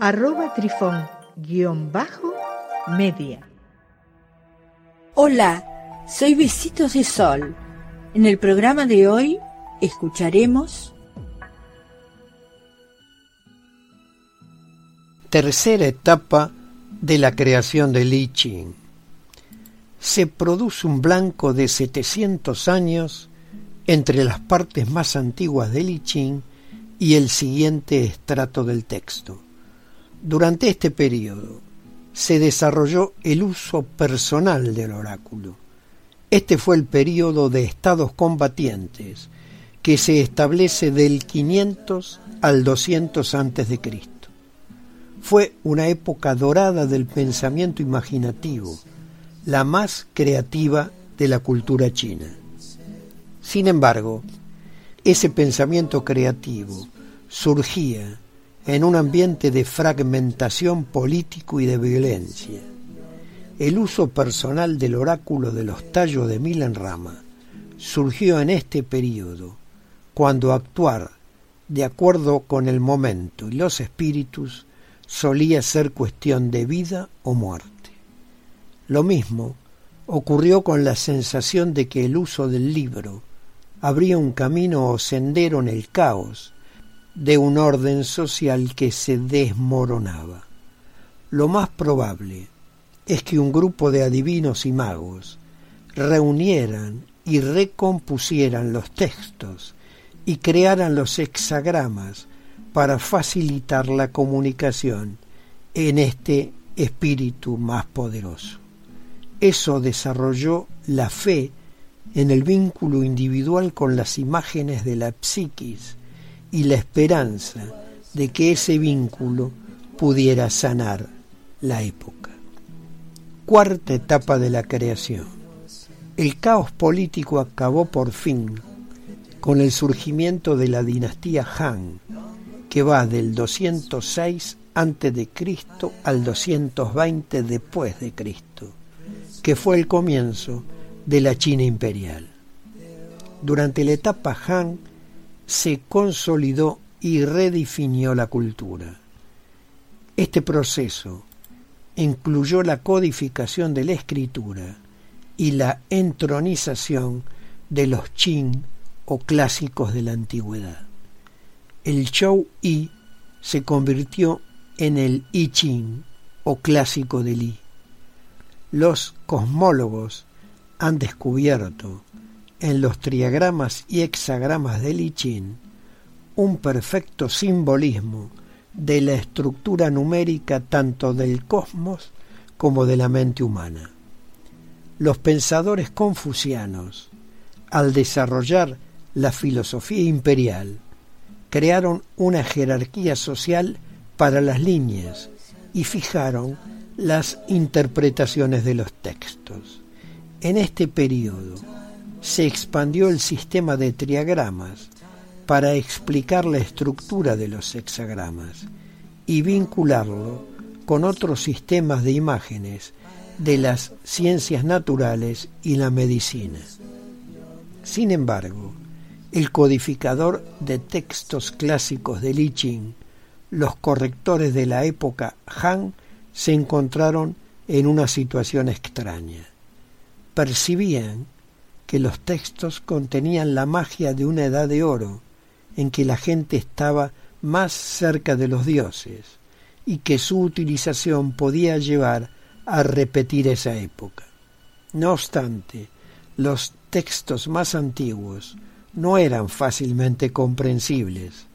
arroba trifón guion bajo media. Hola, soy Besitos de Sol. En el programa de hoy escucharemos Tercera etapa de la creación de Li Ching. Se produce un blanco de 700 años entre las partes más antiguas de Li Ching y el siguiente estrato del texto. Durante este periodo se desarrolló el uso personal del oráculo. Este fue el periodo de estados combatientes que se establece del 500 al 200 antes de Cristo. Fue una época dorada del pensamiento imaginativo, la más creativa de la cultura china. Sin embargo, ese pensamiento creativo surgía en un ambiente de fragmentación político y de violencia. El uso personal del oráculo de los tallos de Milan Rama surgió en este periodo, cuando actuar de acuerdo con el momento y los espíritus solía ser cuestión de vida o muerte. Lo mismo ocurrió con la sensación de que el uso del libro abría un camino o sendero en el caos de un orden social que se desmoronaba. Lo más probable es que un grupo de adivinos y magos reunieran y recompusieran los textos y crearan los hexagramas para facilitar la comunicación en este espíritu más poderoso. Eso desarrolló la fe en el vínculo individual con las imágenes de la psiquis y la esperanza de que ese vínculo pudiera sanar la época. Cuarta etapa de la creación. El caos político acabó por fin con el surgimiento de la dinastía Han, que va del 206 antes de Cristo al 220 después de Cristo, que fue el comienzo de la China imperial. Durante la etapa Han se consolidó y redefinió la cultura. Este proceso incluyó la codificación de la escritura y la entronización de los Qing o clásicos de la antigüedad. El Zhou Yi se convirtió en el I Ching o clásico del Li. Los cosmólogos han descubierto en los triagramas y hexagramas de Lichín un perfecto simbolismo de la estructura numérica tanto del cosmos como de la mente humana. Los pensadores confucianos, al desarrollar la filosofía imperial, crearon una jerarquía social para las líneas y fijaron las interpretaciones de los textos. En este periodo, se expandió el sistema de triagramas para explicar la estructura de los hexagramas y vincularlo con otros sistemas de imágenes de las ciencias naturales y la medicina. Sin embargo, el codificador de textos clásicos de Li Ching, los correctores de la época Han, se encontraron en una situación extraña. Percibían que los textos contenían la magia de una edad de oro, en que la gente estaba más cerca de los dioses, y que su utilización podía llevar a repetir esa época. No obstante, los textos más antiguos no eran fácilmente comprensibles,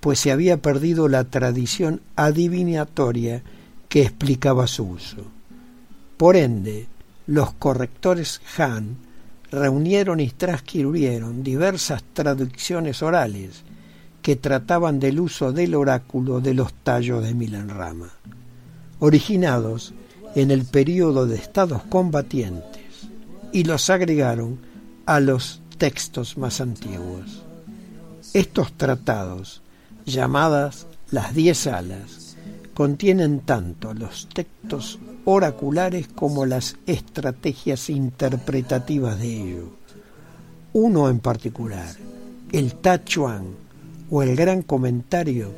pues se había perdido la tradición adivinatoria que explicaba su uso. Por ende, los correctores Han reunieron y transcribieron diversas traducciones orales que trataban del uso del oráculo de los tallos de Milan Rama. originados en el período de estados combatientes y los agregaron a los textos más antiguos. Estos tratados, llamadas las diez alas, contienen tanto los textos oraculares como las estrategias interpretativas de ello. Uno en particular, el Tachuan o el Gran Comentario,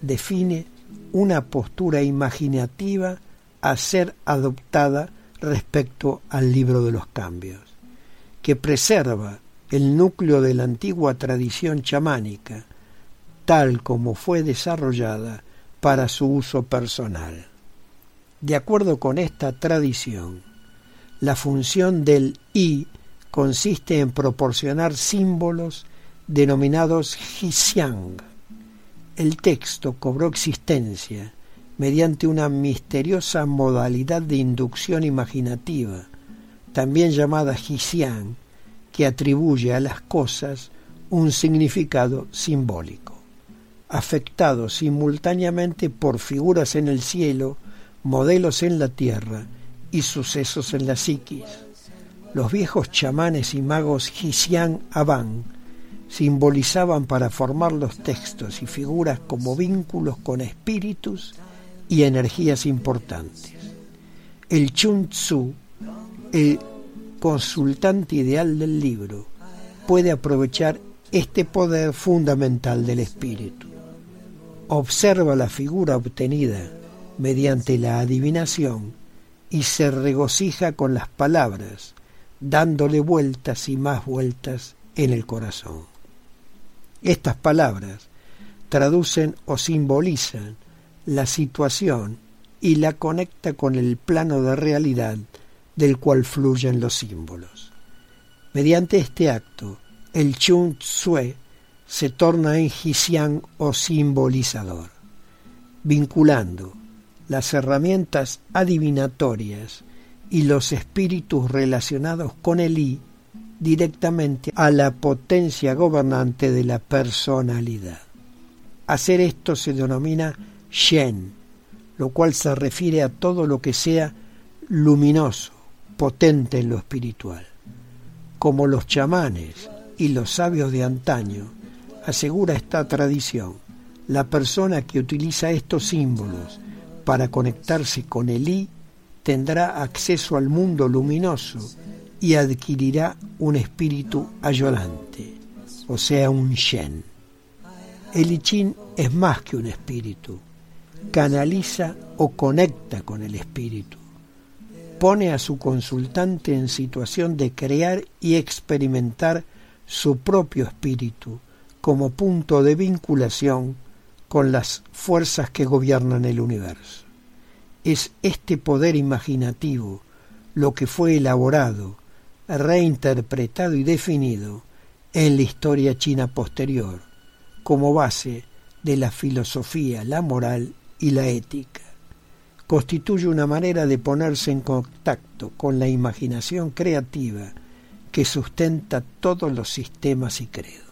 define una postura imaginativa a ser adoptada respecto al libro de los cambios, que preserva el núcleo de la antigua tradición chamánica, tal como fue desarrollada para su uso personal. De acuerdo con esta tradición, la función del I consiste en proporcionar símbolos denominados Xiang. El texto cobró existencia mediante una misteriosa modalidad de inducción imaginativa, también llamada Xiang, que atribuye a las cosas un significado simbólico, afectado simultáneamente por figuras en el cielo, modelos en la tierra y sucesos en la psiquis. Los viejos chamanes y magos Xiang Aban simbolizaban para formar los textos y figuras como vínculos con espíritus y energías importantes. El Chun Tzu, el consultante ideal del libro, puede aprovechar este poder fundamental del espíritu. Observa la figura obtenida mediante la adivinación y se regocija con las palabras, dándole vueltas y más vueltas en el corazón. Estas palabras traducen o simbolizan la situación y la conecta con el plano de realidad del cual fluyen los símbolos. Mediante este acto, el Chun Tsue se torna en Xixiang o simbolizador, vinculando las herramientas adivinatorias y los espíritus relacionados con el I directamente a la potencia gobernante de la personalidad. Hacer esto se denomina Shen, lo cual se refiere a todo lo que sea luminoso, potente en lo espiritual. Como los chamanes y los sabios de antaño, asegura esta tradición, la persona que utiliza estos símbolos para conectarse con el I tendrá acceso al mundo luminoso y adquirirá un espíritu ayudante, o sea, un Shen. El I Ching es más que un espíritu, canaliza o conecta con el espíritu. Pone a su consultante en situación de crear y experimentar su propio espíritu como punto de vinculación con las fuerzas que gobiernan el universo. Es este poder imaginativo lo que fue elaborado, reinterpretado y definido en la historia china posterior como base de la filosofía, la moral y la ética. Constituye una manera de ponerse en contacto con la imaginación creativa que sustenta todos los sistemas y credos.